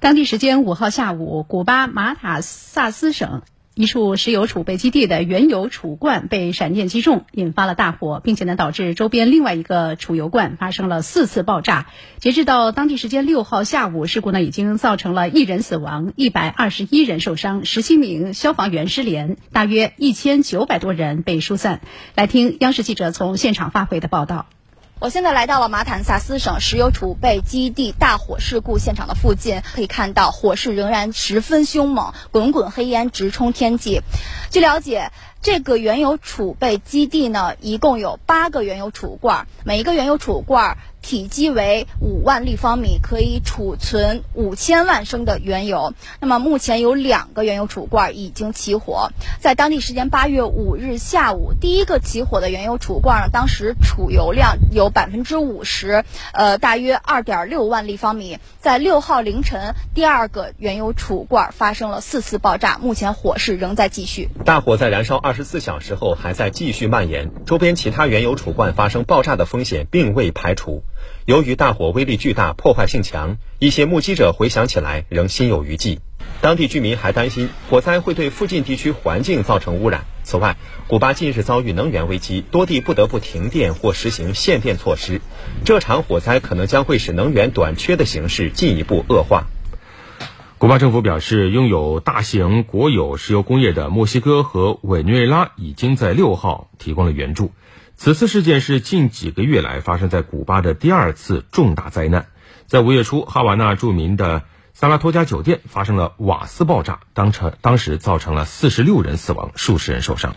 当地时间五号下午，古巴马塔萨斯省一处石油储备基地的原油储罐被闪电击中，引发了大火，并且呢导致周边另外一个储油罐发生了四次爆炸。截至到当地时间六号下午，事故呢已经造成了一人死亡，一百二十一人受伤，十七名消防员失联，大约一千九百多人被疏散。来听央视记者从现场发回的报道。我现在来到了马坦萨斯省石油储备基地大火事故现场的附近，可以看到火势仍然十分凶猛，滚滚黑烟直冲天际。据了解，这个原油储备基地呢，一共有八个原油储罐，每一个原油储罐。体积为五万立方米，可以储存五千万升的原油。那么目前有两个原油储罐已经起火。在当地时间八月五日下午，第一个起火的原油储罐呢，当时储油量有百分之五十，呃，大约二点六万立方米。在六号凌晨，第二个原油储罐发生了四次爆炸，目前火势仍在继续。大火在燃烧二十四小时后还在继续蔓延，周边其他原油储罐发生爆炸的风险并未排除。由于大火威力巨大、破坏性强，一些目击者回想起来仍心有余悸。当地居民还担心火灾会对附近地区环境造成污染。此外，古巴近日遭遇能源危机，多地不得不停电或实行限电措施。这场火灾可能将会使能源短缺的形势进一步恶化。古巴政府表示，拥有大型国有石油工业的墨西哥和委内瑞拉已经在六号提供了援助。此次事件是近几个月来发生在古巴的第二次重大灾难。在五月初，哈瓦那著名的萨拉托加酒店发生了瓦斯爆炸，当成当时造成了四十六人死亡，数十人受伤。